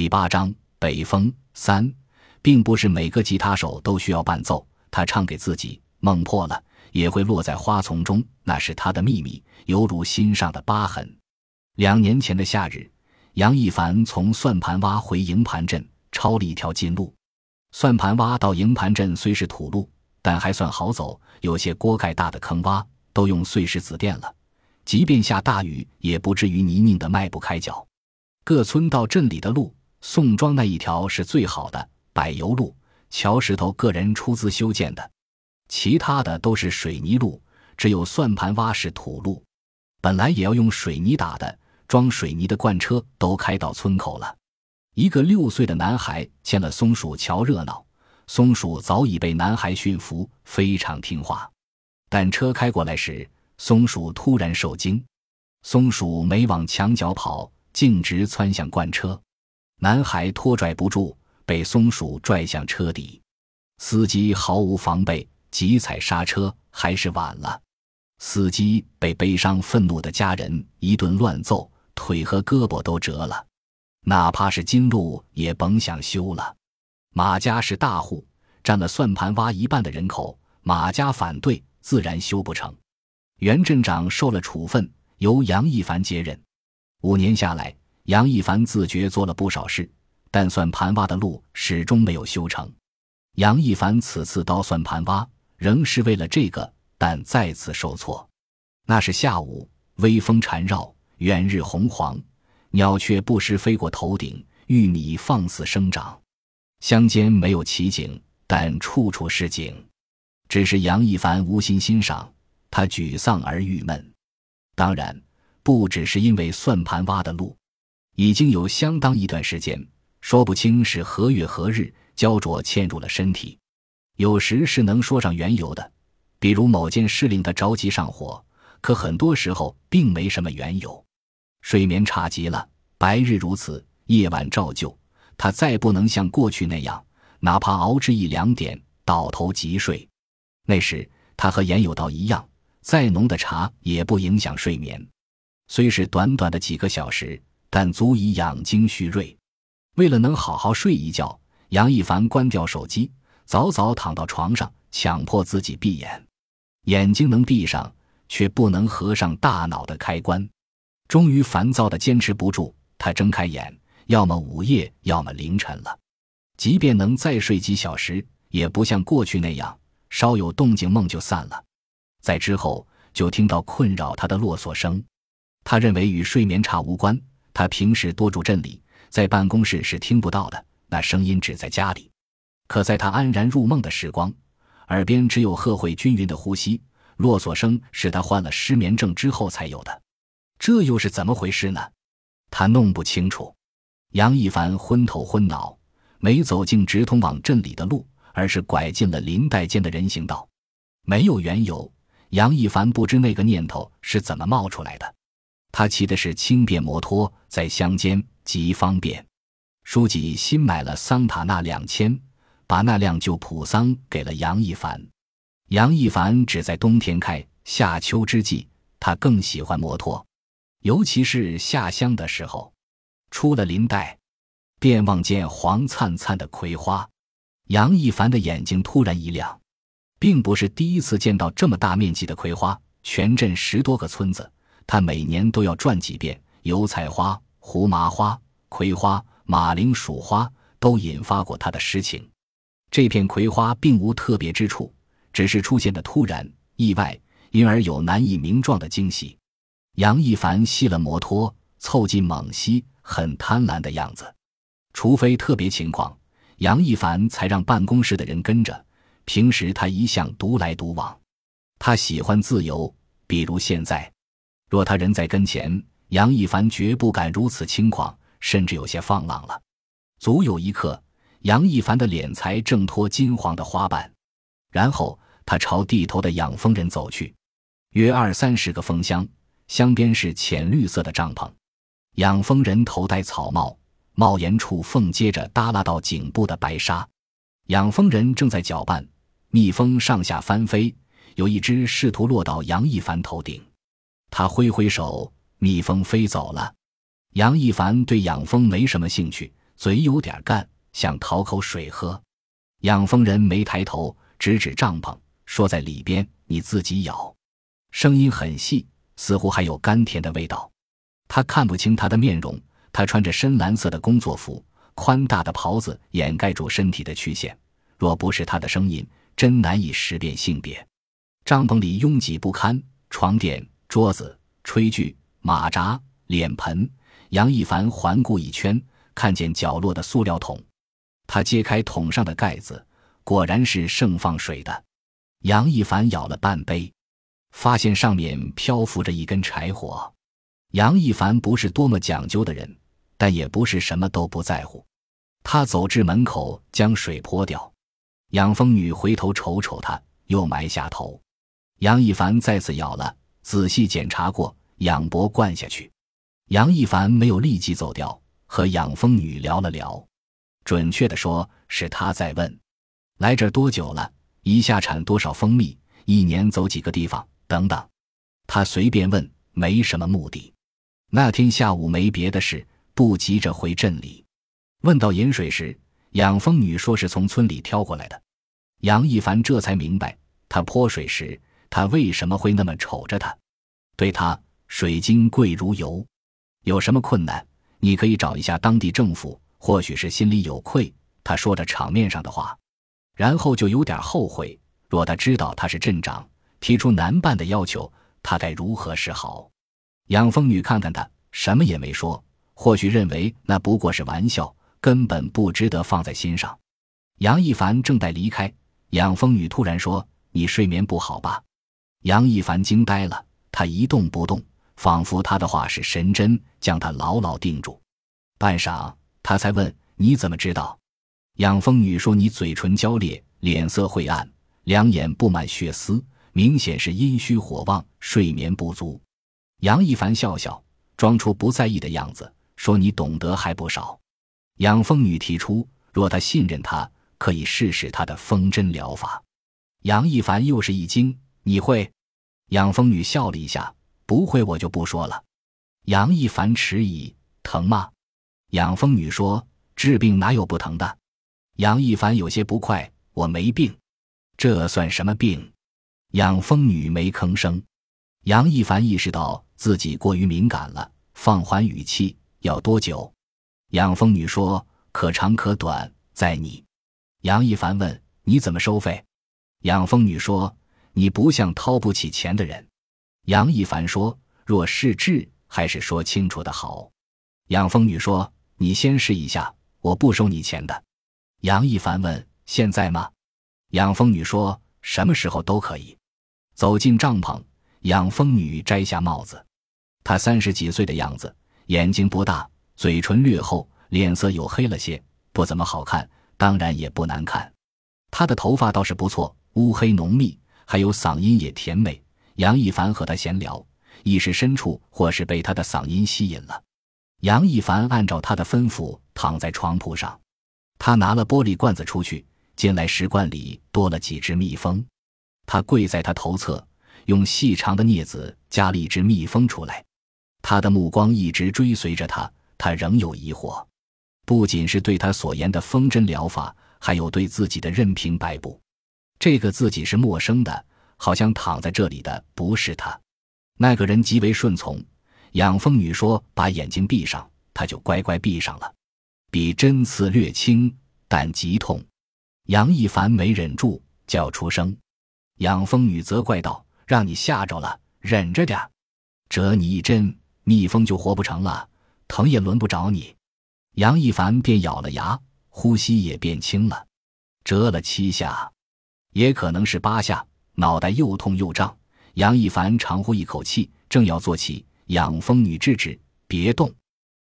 第八章北风三，并不是每个吉他手都需要伴奏。他唱给自己，梦破了也会落在花丛中，那是他的秘密，犹如心上的疤痕。两年前的夏日，杨一凡从算盘洼回营盘镇，抄了一条近路。算盘洼到营盘镇虽是土路，但还算好走，有些锅盖大的坑洼都用碎石子垫了，即便下大雨，也不至于泥泞的迈不开脚。各村到镇里的路。宋庄那一条是最好的柏油路，桥石头个人出资修建的，其他的都是水泥路，只有算盘洼是土路。本来也要用水泥打的，装水泥的罐车都开到村口了。一个六岁的男孩牵了松鼠瞧热闹，松鼠早已被男孩驯服，非常听话。但车开过来时，松鼠突然受惊，松鼠没往墙角跑，径直窜向罐车。男孩拖拽不住，被松鼠拽向车底。司机毫无防备，急踩刹车，还是晚了。司机被悲伤愤怒的家人一顿乱揍，腿和胳膊都折了。哪怕是金路，也甭想修了。马家是大户，占了算盘洼一半的人口，马家反对，自然修不成。袁镇长受了处分，由杨一凡接任。五年下来。杨一凡自觉做了不少事，但算盘挖的路始终没有修成。杨一凡此次到算盘洼，仍是为了这个，但再次受挫。那是下午，微风缠绕，远日红黄，鸟雀不时飞过头顶，玉米放肆生长。乡间没有奇景，但处处是景。只是杨一凡无心欣赏，他沮丧而郁闷。当然，不只是因为算盘挖的路。已经有相当一段时间，说不清是何月何日，焦灼嵌入了身体。有时是能说上缘由的，比如某件事令他着急上火；可很多时候并没什么缘由。睡眠差极了，白日如此，夜晚照旧。他再不能像过去那样，哪怕熬至一两点倒头即睡。那时他和严有道一样，再浓的茶也不影响睡眠，虽是短短的几个小时。但足以养精蓄锐。为了能好好睡一觉，杨一凡关掉手机，早早躺到床上，强迫自己闭眼。眼睛能闭上，却不能合上大脑的开关。终于烦躁的坚持不住，他睁开眼，要么午夜，要么凌晨了。即便能再睡几小时，也不像过去那样，稍有动静梦就散了。在之后，就听到困扰他的啰嗦声。他认为与睡眠差无关。他平时多住镇里，在办公室是听不到的，那声音只在家里。可在他安然入梦的时光，耳边只有贺慧均匀的呼吸，啰嗦声是他患了失眠症之后才有的。这又是怎么回事呢？他弄不清楚。杨一凡昏头昏脑，没走进直通往镇里的路，而是拐进了林带间的人行道。没有缘由，杨一凡不知那个念头是怎么冒出来的。他骑的是轻便摩托，在乡间极方便。书记新买了桑塔纳两千，把那辆旧普桑给了杨一凡。杨一凡只在冬天开，夏秋之际，他更喜欢摩托，尤其是下乡的时候。出了林带，便望见黄灿灿的葵花。杨一凡的眼睛突然一亮，并不是第一次见到这么大面积的葵花，全镇十多个村子。他每年都要转几遍，油菜花、胡麻花、葵花、马铃薯花都引发过他的诗情。这片葵花并无特别之处，只是出现的突然、意外，因而有难以名状的惊喜。杨一凡熄了摩托，凑近猛吸，很贪婪的样子。除非特别情况，杨一凡才让办公室的人跟着。平时他一向独来独往，他喜欢自由，比如现在。若他人在跟前，杨一凡绝不敢如此轻狂，甚至有些放浪了。足有一刻，杨一凡的脸才挣脱金黄的花瓣，然后他朝地头的养蜂人走去。约二三十个蜂箱，箱边是浅绿色的帐篷。养蜂人头戴草帽，帽檐处缝接着耷拉到颈部的白纱。养蜂人正在搅拌，蜜蜂上下翻飞，有一只试图落到杨一凡头顶。他挥挥手，蜜蜂飞走了。杨一凡对养蜂没什么兴趣，嘴有点干，想讨口水喝。养蜂人没抬头，指指帐篷，说：“在里边，你自己咬。”声音很细，似乎还有甘甜的味道。他看不清他的面容，他穿着深蓝色的工作服，宽大的袍子掩盖住身体的曲线。若不是他的声音，真难以识辨性别。帐篷里拥挤不堪，床垫、桌子、炊具、马扎、脸盆。杨一凡环顾一圈，看见角落的塑料桶，他揭开桶上的盖子，果然是盛放水的。杨一凡舀了半杯，发现上面漂浮着一根柴火。杨一凡不是多么讲究的人，但也不是什么都不在乎。他走至门口，将水泼掉。养蜂女回头瞅瞅他，又埋下头。杨一凡再次舀了，仔细检查过，仰脖灌下去。杨一凡没有立即走掉，和养蜂女聊了聊。准确的说，是他在问：来这多久了？一下产多少蜂蜜？一年走几个地方？等等。他随便问，没什么目的。那天下午没别的事，不急着回镇里。问到饮水时，养蜂女说是从村里挑过来的。杨一凡这才明白，他泼水时，他为什么会那么瞅着他。对他，水晶贵如油。有什么困难，你可以找一下当地政府。或许是心里有愧，他说着场面上的话，然后就有点后悔。若他知道他是镇长，提出难办的要求，他该如何是好？养蜂女看看他，什么也没说。或许认为那不过是玩笑，根本不值得放在心上。杨一凡正待离开，养蜂女突然说：“你睡眠不好吧？”杨一凡惊呆了，他一动不动，仿佛他的话是神针，将他牢牢定住。半晌，他才问：“你怎么知道？”养蜂女说：“你嘴唇焦裂，脸色晦暗，两眼布满血丝，明显是阴虚火旺，睡眠不足。”杨一凡笑笑，装出不在意的样子，说：“你懂得还不少。”养蜂女提出，若他信任他，可以试试他的风针疗法。杨一凡又是一惊：“你会？”养蜂女笑了一下：“不会，我就不说了。”杨一凡迟疑：“疼吗？”养蜂女说：“治病哪有不疼的？”杨一凡有些不快：“我没病，这算什么病？”养蜂女没吭声。杨一凡意识到自己过于敏感了，放缓语气：“要多久？”养蜂女说：“可长可短，在你。”杨一凡问：“你怎么收费？”养蜂女说：“你不像掏不起钱的人。”杨一凡说：“若是治，还是说清楚的好。”养蜂女说：“你先试一下，我不收你钱的。”杨一凡问：“现在吗？”养蜂女说：“什么时候都可以。”走进帐篷。养蜂女摘下帽子，她三十几岁的样子，眼睛不大，嘴唇略厚，脸色黝黑了些，不怎么好看，当然也不难看。她的头发倒是不错，乌黑浓密，还有嗓音也甜美。杨一凡和她闲聊，意识深处或是被她的嗓音吸引了。杨一凡按照她的吩咐躺在床铺上，他拿了玻璃罐子出去，进来石罐里多了几只蜜蜂，他跪在他头侧。用细长的镊子夹了一只蜜蜂出来，他的目光一直追随着他，他仍有疑惑，不仅是对他所言的风针疗法，还有对自己的任凭摆布。这个自己是陌生的，好像躺在这里的不是他。那个人极为顺从，养蜂女说把眼睛闭上，他就乖乖闭上了。比针刺略轻，但极痛。杨一凡没忍住叫出声，养蜂女责怪道。让你吓着了，忍着点折你一针，蜜蜂就活不成了，疼也轮不着你。杨一凡便咬了牙，呼吸也变轻了。折了七下，也可能是八下，脑袋又痛又胀。杨一凡长呼一口气，正要坐起，养蜂女制止：“别动。”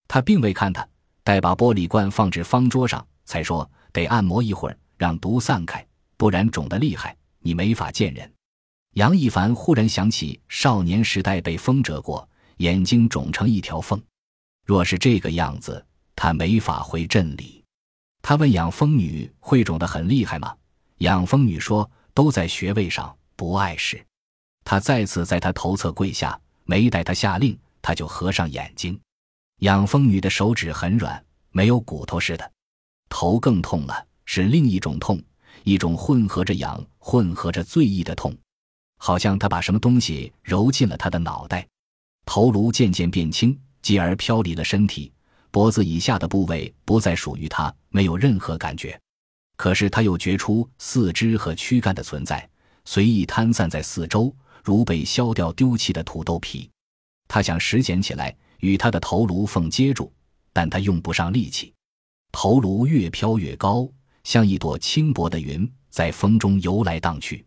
他并未看他，待把玻璃罐放至方桌上，才说：“得按摩一会儿，让毒散开，不然肿得厉害，你没法见人。”杨一凡忽然想起少年时代被风蛰过，眼睛肿成一条缝。若是这个样子，他没法回镇里。他问养蜂女：“会肿得很厉害吗？”养蜂女说：“都在穴位上，不碍事。”他再次在他头侧跪下，没待他下令，他就合上眼睛。养蜂女的手指很软，没有骨头似的。头更痛了，是另一种痛，一种混合着痒、混合着醉意的痛，好像他把什么东西揉进了他的脑袋。头颅渐渐变轻，继而飘离了身体，脖子以下的部位不再属于他，没有任何感觉。可是他又觉出四肢和躯干的存在，随意摊散在四周，如被削掉丢弃的土豆皮。他想拾捡起来，与他的头颅缝接住，但他用不上力气。头颅越飘越高，像一朵轻薄的云，在风中游来荡去。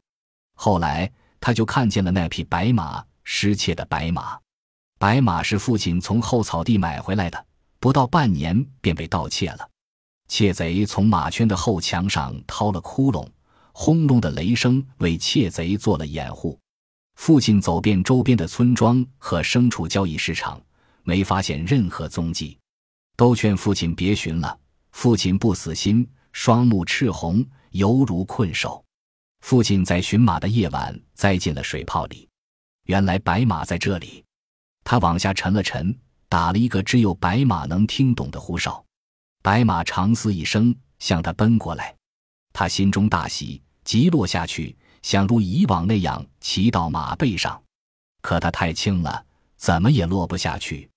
后来，他就看见了那匹白马，失窃的白马。白马是父亲从后草地买回来的，不到半年便被盗窃了。窃贼从马圈的后墙上掏了窟窿，轰隆的雷声为窃贼做了掩护。父亲走遍周边的村庄和牲畜交易市场，没发现任何踪迹，都劝父亲别寻了。父亲不死心，双目赤红，犹如困兽。父亲在寻马的夜晚栽进了水泡里，原来白马在这里。他往下沉了沉，打了一个只有白马能听懂的呼哨。白马长嘶一声，向他奔过来。他心中大喜，急落下去，想如以往那样骑到马背上。可他太轻了，怎么也落不下去，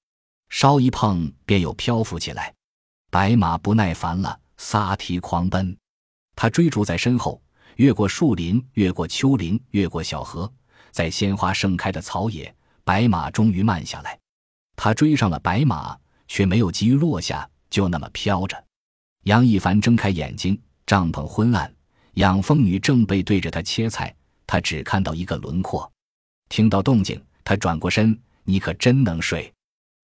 稍一碰便又漂浮起来。白马不耐烦了，撒蹄狂奔。他追逐在身后，越过树林，越过丘陵，越过小河，在鲜花盛开的草野，白马终于慢下来。他追上了白马，却没有急于落下，就那么飘着。杨一凡睁开眼睛，帐篷昏暗，养蜂女正背对着他切菜，他只看到一个轮廓。听到动静，他转过身：“你可真能睡？”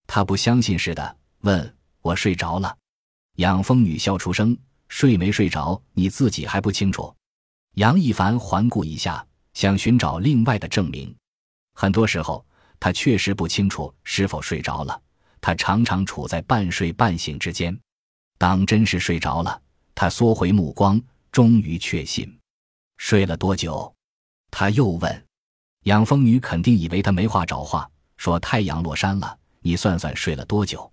他不相信似的问：“我睡着了？”养蜂女笑出声：“睡没睡着，你自己还不清楚。”杨一凡环顾一下，想寻找另外的证明。很多时候，他确实不清楚是否睡着了。他常常处在半睡半醒之间。当真是睡着了，他缩回目光，终于确信。睡了多久？他又问。养蜂女肯定以为他没话找话，说：“太阳落山了，你算算睡了多久？”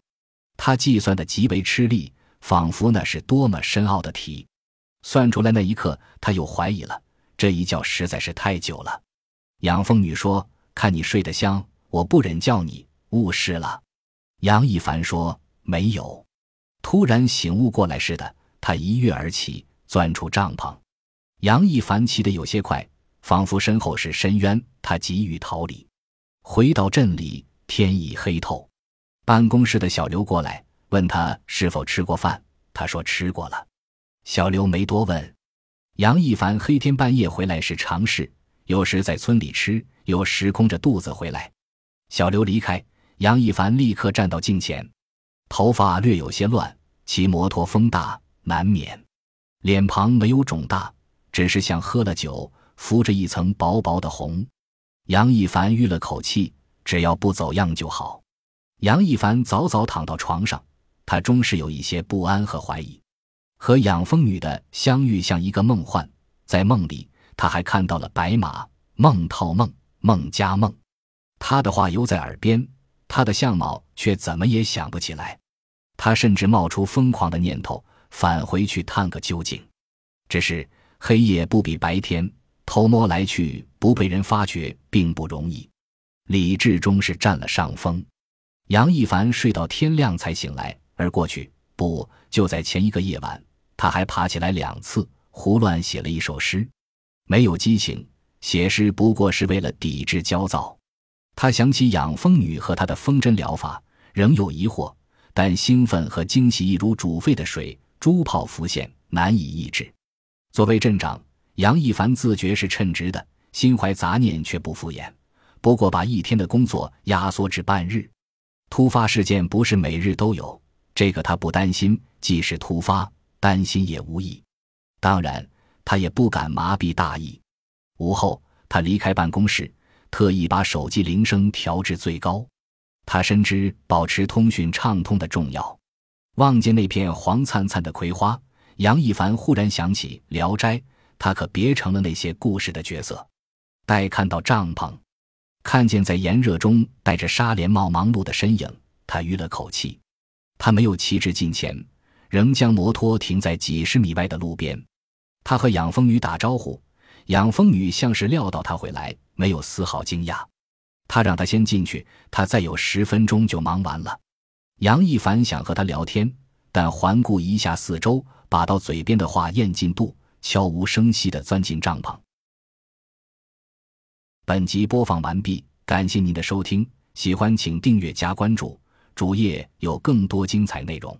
他计算的极为吃力。仿佛那是多么深奥的题，算出来那一刻，他又怀疑了，这一觉实在是太久了。养蜂女说：“看你睡得香，我不忍叫你误事了。”杨一凡说：“没有。”突然醒悟过来似的，他一跃而起，钻出帐篷。杨一凡骑得有些快，仿佛身后是深渊，他急于逃离。回到镇里，天已黑透。办公室的小刘过来。问他是否吃过饭，他说吃过了。小刘没多问。杨一凡黑天半夜回来是常事，有时在村里吃，有时空着肚子回来。小刘离开，杨一凡立刻站到镜前，头发略有些乱，骑摩托风大，难免。脸庞没有肿大，只是像喝了酒，浮着一层薄薄的红。杨一凡吁了口气，只要不走样就好。杨一凡早早躺到床上。他终是有一些不安和怀疑，和养蜂女的相遇像一个梦幻，在梦里他还看到了白马，梦套梦，梦加梦。他的话犹在耳边，他的相貌却怎么也想不起来。他甚至冒出疯狂的念头，返回去探个究竟。只是黑夜不比白天，偷摸来去不被人发觉并不容易。理智终是占了上风。杨一凡睡到天亮才醒来。而过去不就在前一个夜晚，他还爬起来两次，胡乱写了一首诗，没有激情。写诗不过是为了抵制焦躁。他想起养蜂女和她的风针疗法，仍有疑惑，但兴奋和惊喜一如煮沸的水，珠泡浮现，难以抑制。作为镇长，杨一凡自觉是称职的，心怀杂念却不敷衍，不过把一天的工作压缩至半日。突发事件不是每日都有。这个他不担心，即使突发，担心也无益。当然，他也不敢麻痹大意。午后，他离开办公室，特意把手机铃声调至最高。他深知保持通讯畅通的重要。望见那片黄灿灿的葵花，杨一凡忽然想起《聊斋》，他可别成了那些故事的角色。待看到帐篷，看见在炎热中戴着纱帘帽忙碌的身影，他吁了口气。他没有骑至近前，仍将摩托停在几十米外的路边。他和养蜂女打招呼，养蜂女像是料到他会来，没有丝毫惊讶。他让他先进去，他再有十分钟就忙完了。杨一凡想和他聊天，但环顾一下四周，把到嘴边的话咽进肚，悄无声息地钻进帐篷。本集播放完毕，感谢您的收听，喜欢请订阅加关注，主页有更多精彩内容。